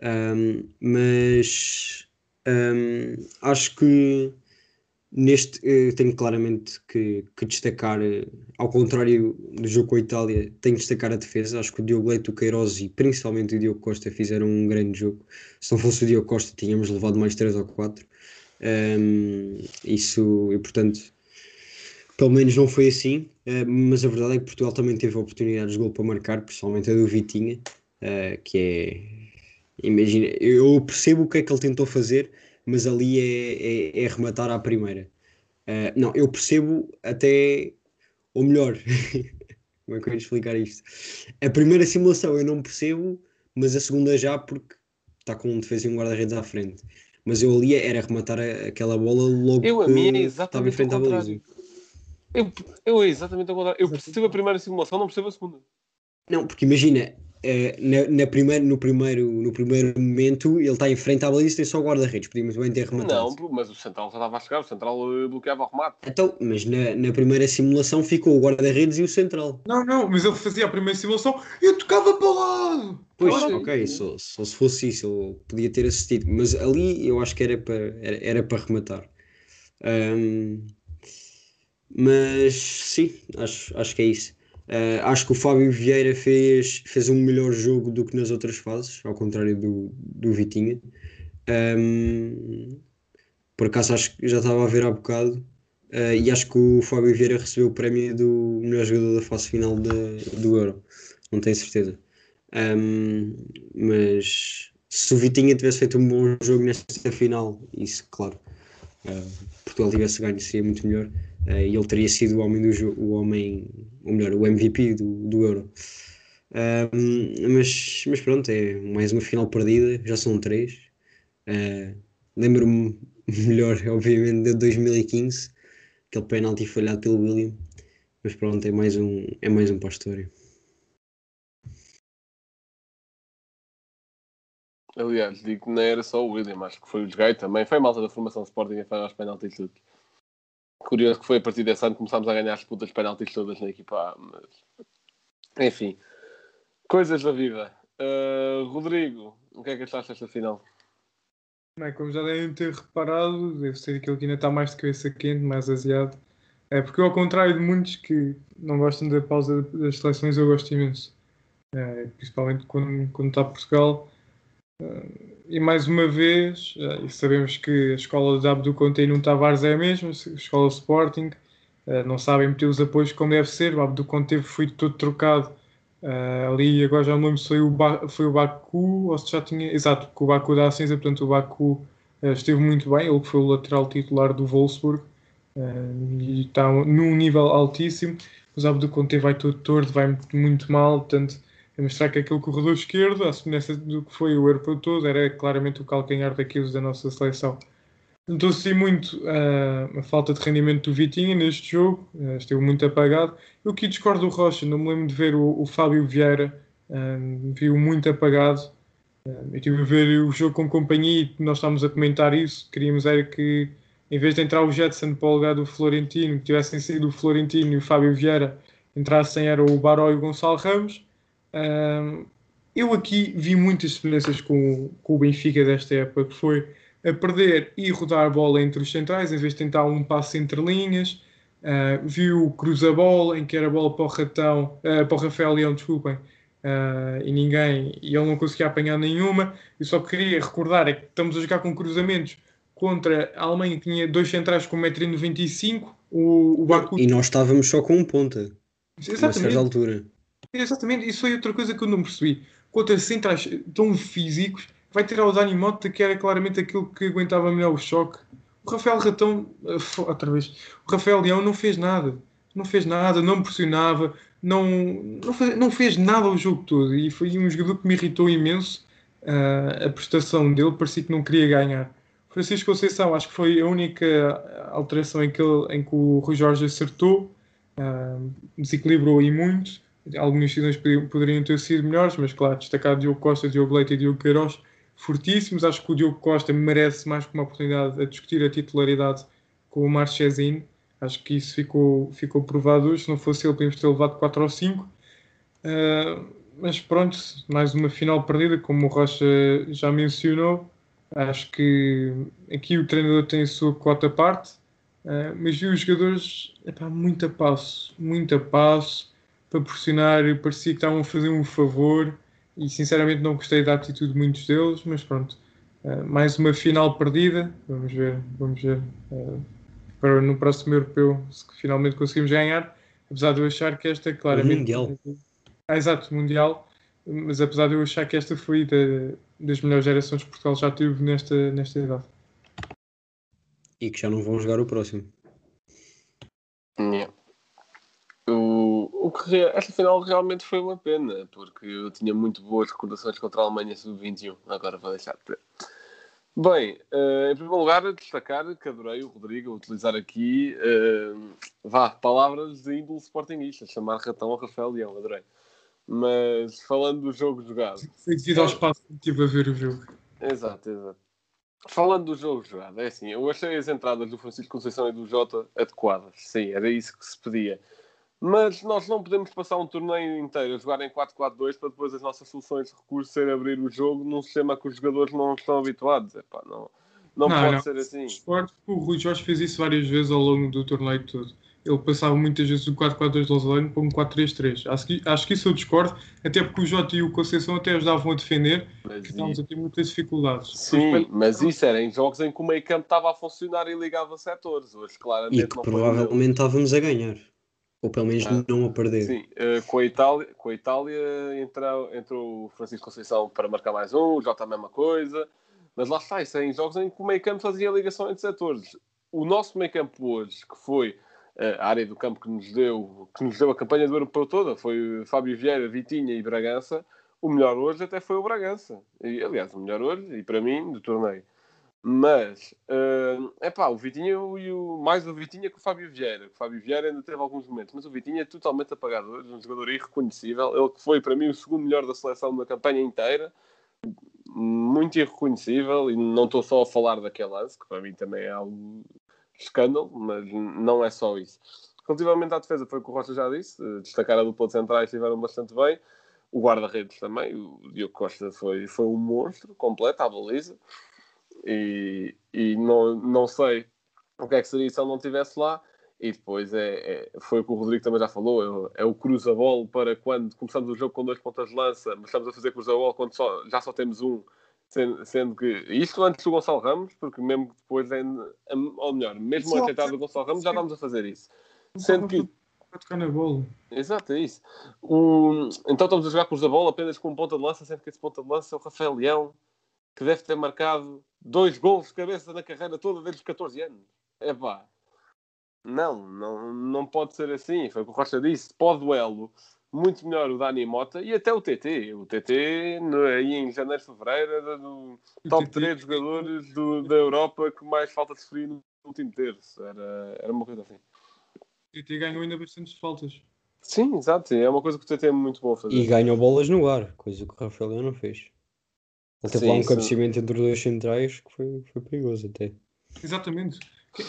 Ahm, mas ahm, acho que neste eh, tenho claramente que, que destacar, eh, ao contrário do jogo com a Itália, tenho que destacar a defesa. Acho que o Diogo Leite, o Queiroz e principalmente o Diogo Costa fizeram um grande jogo. Se não fosse o Diogo Costa, tínhamos levado mais 3 ou 4. isso, e portanto, pelo menos não foi assim, eh, mas a verdade é que Portugal também teve oportunidades de gol para marcar, principalmente a do Vitinha, eh, que é. Imagina, eu percebo o que é que ele tentou fazer, mas ali é, é, é rematar à primeira. Eh, não, eu percebo até. Ou melhor, (laughs) como é que eu ia explicar isto? A primeira simulação eu não percebo, mas a segunda já, porque está com um defesa e um guarda-redes à frente. Mas eu ali era rematar aquela bola logo Eu, a que mim, é estava em frente à baliza. Eu, eu é exatamente ao contrário. Eu percebo a primeira simulação, não percebo a segunda. Não, porque imagina, eh, na, na primeiro, no, primeiro, no primeiro momento ele está em frente à baliza e tem só o guarda-redes, podia muito bem ter rematado. Não, mas o central já estava a chegar, o central eh, bloqueava o remate. Então, mas na, na primeira simulação ficou o guarda-redes e o central. Não, não, mas ele fazia a primeira simulação e eu tocava para o lado. Pois, Ora, ok, só, só se fosse isso, eu podia ter assistido, mas ali eu acho que era para, era, era para rematar. Ahm, mas sim, acho, acho que é isso. Ah, acho que o Fábio Vieira fez, fez um melhor jogo do que nas outras fases, ao contrário do, do Vitinha. Ahm, por acaso acho que já estava a ver há bocado ah, e acho que o Fábio Vieira recebeu o prémio do melhor jogador da fase final do Euro. Não tenho certeza. Um, mas se o Vitinha tivesse feito um bom jogo nesta final, isso, claro, uh, Portugal tivesse ganho, seria muito melhor. E ele teria sido o homem do jogo, o homem, ou melhor, o MVP do, do Euro. Mas, mas pronto, é mais uma final perdida, já são três. Uh, Lembro-me (laughs) melhor, obviamente, de 2015, aquele penalti falhado pelo William. Mas pronto, é mais um, é mais um para a história. Aliás, digo que não era só o William, acho que foi o Jogai também. Foi a malta da formação Sporting a falhar os penaltis todos. Curioso que foi a partir desse ano que começámos a ganhar as putas de penaltis todas na equipa A, mas... Enfim, coisas da vida. Uh, Rodrigo, o que é que achaste desta final? É, como já devem ter reparado, deve ser aquele que ainda está mais de cabeça quente, mais aziado. É porque ao contrário de muitos que não gostam da pausa das seleções, eu gosto imenso. É, principalmente quando, quando está Portugal. É, e mais uma vez, uh, sabemos que a escola de Abdo Conte e Nuno Tavares é a mesma, a escola Sporting, uh, não sabem meter os apoios como deve ser, o Abdo Conte foi todo trocado uh, ali, agora já não lembro se foi o, foi o Baku ou se já tinha, exato, porque o Baku dá a cinza, portanto o Baku esteve muito bem, ele foi o lateral titular do Wolfsburg e está num nível altíssimo, mas o Abdo Conte vai todo torto, vai muito, muito mal, portanto a mostrar que aquele corredor esquerdo, à semelhança do que foi o europeu todo, era claramente o calcanhar daqueles da nossa seleção. Notou-se muito uh, a falta de rendimento do Vitinha neste jogo, uh, esteve muito apagado. Eu aqui discordo do Rocha, não me lembro de ver o, o Fábio Vieira, uh, viu muito apagado. Eu estive a ver o jogo com companhia e nós estávamos a comentar isso. Queríamos era que, em vez de entrar o Jetson para o lugar do Florentino, que tivessem sido o Florentino e o Fábio Vieira, entrassem era o Baró e o Gonçalo Ramos eu aqui vi muitas semelhanças com, com o Benfica desta época, que foi a perder e rodar a bola entre os centrais, em vez de tentar um passe entre linhas. Uh, viu o cruza-bola, em que era bola para o Ratão, uh, para o Rafael Leão, desculpem, uh, e ninguém, e ele não conseguia apanhar nenhuma. Eu só queria recordar é que estamos a jogar com cruzamentos contra a Alemanha, que tinha dois centrais com 1,95m, o, o Baku... E nós estávamos só com um ponta, Exatamente. a altura. Exatamente, isso foi outra coisa que eu não percebi. Contra centrais tão físicos, vai tirar o Dani Mota, que era claramente aquilo que aguentava melhor o choque. O Rafael Ratão, eh, outra vez, o Rafael Leão não fez nada. Não fez nada, não pressionava, não, não, fez, não fez nada o jogo todo. E foi um jogador que me irritou imenso uh, a prestação dele, parecia que não queria ganhar. Francisco Conceição, acho que foi a única alteração em que, ele, em que o Rui Jorge acertou, uh, desequilibrou e muito algumas decisões poderiam ter sido melhores, mas claro, destacar Diogo Costa, Diogo Leite e Diogo Queiroz fortíssimos. Acho que o Diogo Costa merece mais que uma oportunidade a discutir a titularidade com o Marchesin. Acho que isso ficou, ficou provado hoje. Se não fosse ele, podíamos ter levado 4 ou 5. Uh, ah, mas pronto, mais uma final perdida, como o Rocha já mencionou. Acho que aqui o treinador tem a sua cota à parte, uh, mas vi os jogadores, epá, muito a passo, muito a passo para pressionar, parecia que estavam a fazer um favor e sinceramente não gostei da atitude de muitos deles, mas pronto. Uh, mais uma final perdida, vamos ver, vamos ver uh, para no próximo europeu se finalmente conseguimos ganhar, apesar de eu achar que esta claramente. Mundial. Ah, exato, Mundial, mas apesar de eu achar que esta foi da, das melhores gerações que Portugal já teve nesta, nesta idade. E que já não vão jogar o próximo. Yeah que esta final realmente foi uma pena, porque eu tinha muito boas recordações contra a Alemanha sub-21. Agora vou deixar de ter. Bem, uh, em primeiro lugar, destacar que adorei o Rodrigo utilizar aqui, uh, vá, palavras de índole sportingista, chamar ratão ao Rafael Leão, adorei. Mas falando do jogo jogado. Foi devido ao espaço que estive a ver o jogo. Exato, exato. Falando do jogo jogado, é assim, eu achei as entradas do Francisco Conceição e do Jota adequadas. Sim, era isso que se pedia. Mas nós não podemos passar um torneio inteiro a jogar em 4-4-2 para depois as nossas soluções de recurso ser abrir o jogo num sistema que os jogadores não estão habituados. Epá, não, não, não pode não. ser assim. Esporte, o Rui Jorge fez isso várias vezes ao longo do torneio todo. Ele passava muitas vezes do 4-4-2 de Lausanne para um 4-3-3. Acho que, acho que isso eu discordo, até porque o Jota e o Conceição até ajudavam a defender, mas que estávamos a ter muitas dificuldades. Sim, Depois, mas isso era em jogos em que o meio campo estava a funcionar e ligava setores. Hoje, claramente, e que provavelmente estávamos a ganhar. Ou pelo menos ah, não a perder. Sim, uh, com, a Itália, com a Itália entrou, entrou o Francisco Conceição para marcar mais um, o Jota a mesma coisa. Mas lá está, isso é em jogos em que o meio campo fazia ligação entre setores. O nosso meio campo hoje, que foi uh, a área do campo que nos deu, que nos deu a campanha do europeu toda, foi Fábio Vieira, Vitinha e Bragança. O melhor hoje até foi o Bragança. E, aliás, o melhor hoje, e para mim, do torneio. Mas, é uh, pá, o Vitinho e o, mais o Vitinha que o Fábio Vieira. O Fábio Vieira ainda teve alguns momentos, mas o Vitinho é totalmente apagado hoje, um jogador irreconhecível. Ele que foi para mim o segundo melhor da seleção na campanha inteira, muito irreconhecível. E não estou só a falar daquele lance, que para mim também é algo escândalo, mas não é só isso. Relativamente à defesa, foi o que o Rocha já disse, destacar a dupla de centrais, estiveram bastante bem. O guarda-redes também, o Diogo Costa foi, foi um monstro completo à baliza e, e não, não sei o que é que seria se ele não estivesse lá. E depois é, é, foi o que o Rodrigo também já falou: é, é o cruza-bola para quando começamos o jogo com dois pontas de lança, mas estamos a fazer cruza-bola quando só, já só temos um. Sendo, sendo que isto antes do Gonçalo Ramos, porque mesmo que depois ainda, ou melhor, mesmo Só- a tentar do Gonçalo Ramos, já estamos a fazer isso. Sendo que Para tocar na bola. Exato, é isso. O- Então estamos a jogar com os da bola apenas com um ponta de lança, sendo que esse ponta de lança é o Rafael Leão, que deve ter marcado dois gols de cabeça na carreira toda desde os 14 anos. É pá. Não, não, não pode ser assim. Foi o que o Rocha disse. Pode duelo. Muito melhor o Dani Mota e até o TT. O TT, no- aí em janeiro, fevereiro, era do top 3 jogadores do- da Europa que mais falta de sofrer no último terço. Era, era uma coisa assim. O TT ganhou ainda bastantes faltas. Sim, exato. É uma coisa que o TT é muito bom a fazer. E ganhou bolas no ar, coisa que o Rafael Leão não fez. Ele teve Sim, lá um cabeceamento entre os dois centrais que foi, foi perigoso até. Exatamente.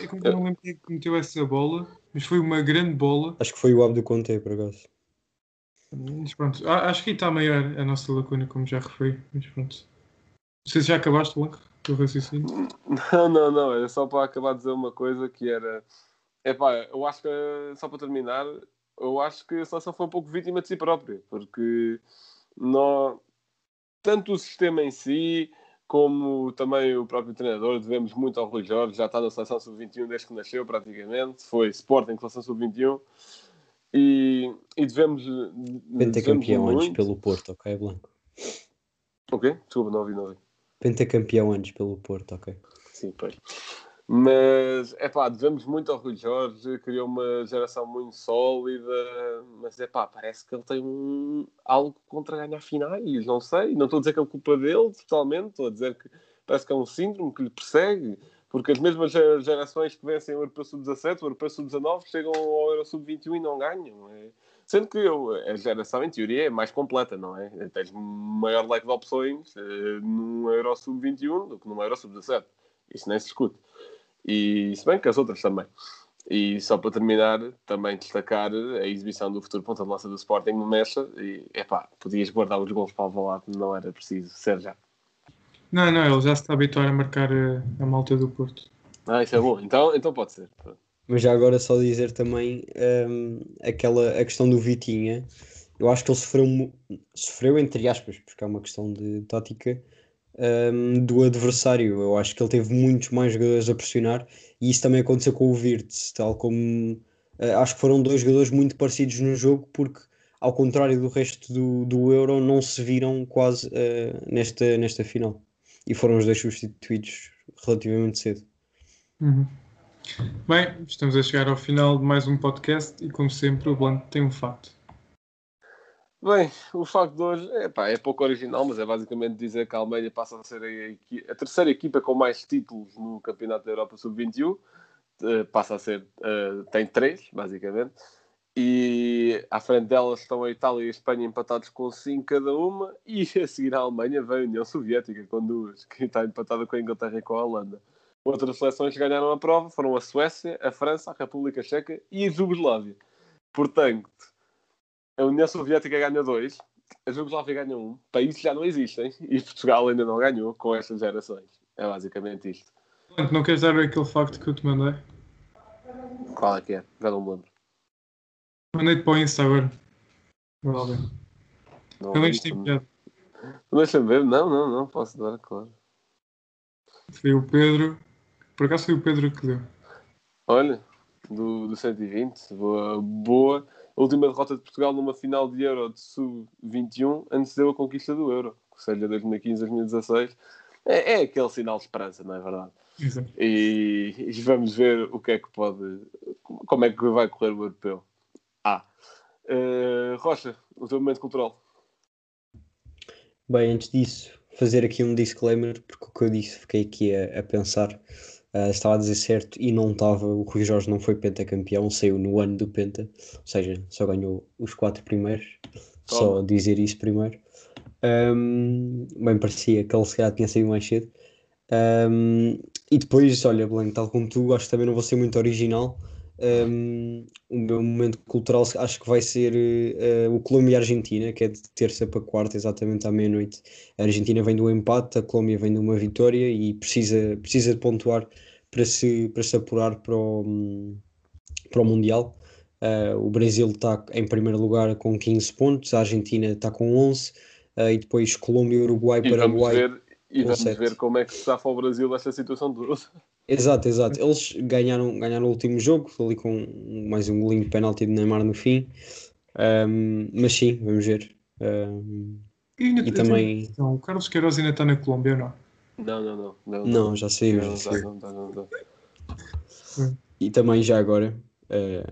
É como que eu não lembro quem é meteu essa bola, mas foi uma grande bola. Acho que foi o Abdo Conte, por acaso. Mas pronto, acho que aí está maior a nossa lacuna, como já referi. Mas pronto. Não sei se já acabaste, Blanco, o raciocínio. Não, não, não. Era só para acabar de dizer uma coisa que era. Epá, eu acho que, só para terminar, eu acho que a seleção foi um pouco vítima de si própria, porque nó- tanto o sistema em si, como também o próprio treinador, devemos muito ao Rui Jorge, já está na seleção sub-21 desde que nasceu, praticamente. Foi Sporting, seleção sub-21. E, e devemos. Pentacampeão devemos antes pelo Porto, ok, Blanco? O quê? Desculpa, não ouvi, não ouvi. Pentacampeão antes pelo Porto, ok. Sim, pois. Mas, é pá, devemos muito ao Rui Jorge, criou uma geração muito sólida, mas é pá, parece que ele tem um, algo contra ganhar finais, não sei, não estou a dizer que é culpa dele, totalmente, estou a dizer que parece que é um síndrome que lhe persegue, porque as mesmas ge- gerações que vencem o Europeu Sub-17, o Europeu Sub-19, chegam ao Euro Sub-21 e não ganham, é. Sendo que eu- a geração, em teoria, é mais completa, não é? Tens maior leque de opções eh, num Euro Sub-21 do que num Euro Sub-17. Isso nem se discute. E se bem que as outras também. E só para terminar, também destacar a exibição do futuro ponta de lança do Sporting no Mecha. E, epá, podias guardar os gols para o Valado, não era preciso ser já. Não, não, ele já se está a habituar a marcar a, a malta do Porto. Ah, isso é bom. Então, então pode ser. Mas já agora só dizer também hum, aquela, a questão do Vitinha. Eu acho que ele sofreu, sofreu entre aspas, porque é uma questão de tática, hum, do adversário. Eu acho que ele teve muitos mais jogadores a pressionar e isso também aconteceu com o Virtus, tal como eh, acho que foram dois jogadores muito parecidos no jogo, porque ao contrário do resto do, do Euro, não se viram quase eh, nesta, nesta final. E foram os dois substituídos relativamente cedo. Uhum. Bem, estamos a chegar ao final de mais um podcast e, como sempre, o Blanco tem um facto. Bem, o facto de hoje epá, é pouco original, mas é basicamente dizer que a Alemanha passa a ser a, a terceira equipa com mais títulos no Campeonato da Europa Sub-21. Eh, passa a ser, eh, tem três, basicamente. E à frente delas estão a Itália e a Espanha empatados com cinco cada uma. E a seguir à Alemanha vem a União Soviética com duas, que está empatada com a Inglaterra e com a Holanda. Outras seleções que ganharam a prova foram a Suécia, a França, a República Checa e a Jugoslávia. Portanto, a União Soviética ganha dois, a Jugoslávia ganha um, países já não existem e Portugal ainda não ganhou com estas gerações. É basicamente isto. Não queres dar aquele facto que eu te mandei? Qual é que é? Já não me lembro. Mandei-te para o Insta agora. Não, Pelo menos tem piada. não deixa-me ver. Não, não, não. Posso dar, claro. Foi o Pedro. Por acaso foi o Pedro que deu. Olha, do, do 120, boa, boa. A última derrota de Portugal numa final de Euro de Sub-21 antecedeu a conquista do Euro, ou seja, 2015-2016. É, é aquele sinal de esperança, não é verdade? Exato. E, e vamos ver o que é que pode. Como é que vai correr o europeu. Ah, eh, Rocha, o teu momento cultural. Bem, antes disso, fazer aqui um disclaimer, porque o que eu disse, fiquei aqui a, a pensar, ah, estava a dizer certo e não estava, o Rui Jorge não foi pentacampeão, saiu no ano do penta, ou seja, só ganhou os quatro primeiros, só dizer isso primeiro. Ahm, bem, parecia que ele se calhar tinha saído mais cedo. Ahm, e depois, olha, Blanco, tal como tu, acho que também não vou ser muito original. Ahm, o meu momento cultural acho que vai ser eh, o Colômbia e a Argentina, que é de terça para quarta, exatamente à meia-noite. A Argentina vem do empate, a Colômbia vem de uma vitória e precisa, precisa de pontuar para se, para se apurar para o, para o Mundial. Ah, o Brasil está em primeiro lugar com 15 pontos, a Argentina está com 11, ah, e depois Colômbia, Uruguai, E vamos, Paraguai. ver, E vamos sete. ver como é que se safa o Brasil esta situação toda. Exato, exato. Eles ganharam, ganharam o último jogo, ali com mais um golinho de penalti de Neymar no fim. Ahm, mas sim, vamos ver. Ahm, E, ainda- e também. Não, o Carlos Queiroz ainda está na Colômbia, ou não? Não, não, não. Não, Não, já saiu, Não, já não, saiu. não, não, não, não. E também já agora, eh,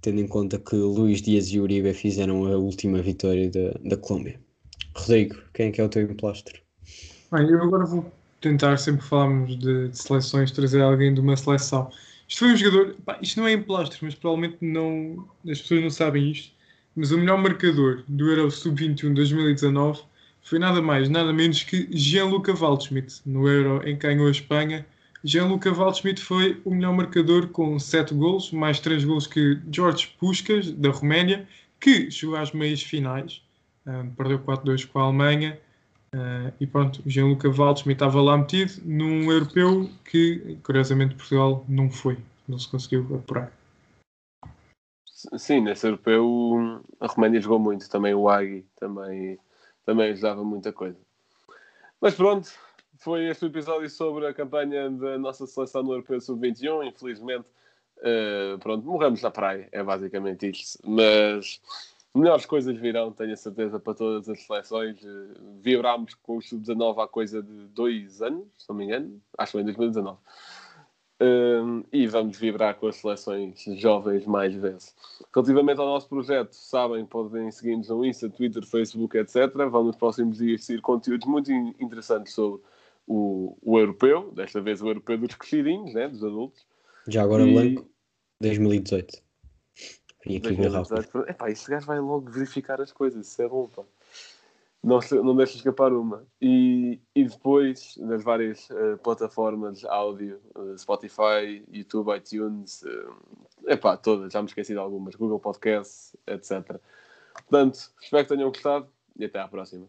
tendo em conta que Luís Dias e Uribe fizeram a última vitória da, da Colômbia. Rodrigo, quem é que é o teu emplastro? Bem, eu agora vou tentar, sempre que falarmos de, de seleções, trazer alguém de uma seleção. Isto foi um jogador, pá, isto não é emplastro, mas provavelmente não, as pessoas não sabem isto, mas o melhor marcador do Euro Sub-21 2019 foi nada mais, nada menos que Gianluca Waldschmidt, no Euro em que ganhou a Espanha. Gianluca Waldschmidt foi o melhor marcador com 7 golos, mais 3 golos que George Puskas, da Roménia, que chegou às meias finais, ah, perdeu 4-2 com a Alemanha, Uh, e pronto, o Gianluca Waldschmidt estava lá metido num europeu que, curiosamente, Portugal não foi, não se conseguiu apurar. Sim, nesse europeu a Roménia jogou muito, também o Agui também, também ajudava muita coisa. Mas pronto, foi este o episódio sobre a campanha da nossa seleção no Europeu Sub-21. Infelizmente, eh, pronto, morremos na praia, é basicamente isto. Mas melhores coisas virão, tenho a certeza, para todas as seleções. Eh, vibrámos com o Sub-19 há coisa de dois anos, se não me engano, acho que foi em 2019. Um, e vamos vibrar com as seleções jovens mais vezes. Relativamente ao nosso projeto, sabem, podem seguir-nos no Insta, Twitter, Facebook, etc. Vão nos próximos dias sair conteúdos muito in- interessantes sobre o, o europeu, desta vez o europeu dos crescidinhos, né, dos adultos. Já agora E- Blanco, 2018. Vim aqui ver rápido. 2018. Epá, este gajo vai logo verificar as coisas, isso é bom, pá. Não, não deixa escapar uma. E, e depois, nas várias eh, plataformas áudio, eh, Spotify, YouTube, iTunes, uh, epá, todas, já me esqueci de algumas, Google Podcasts, etc. Portanto, espero que tenham gostado e até à próxima.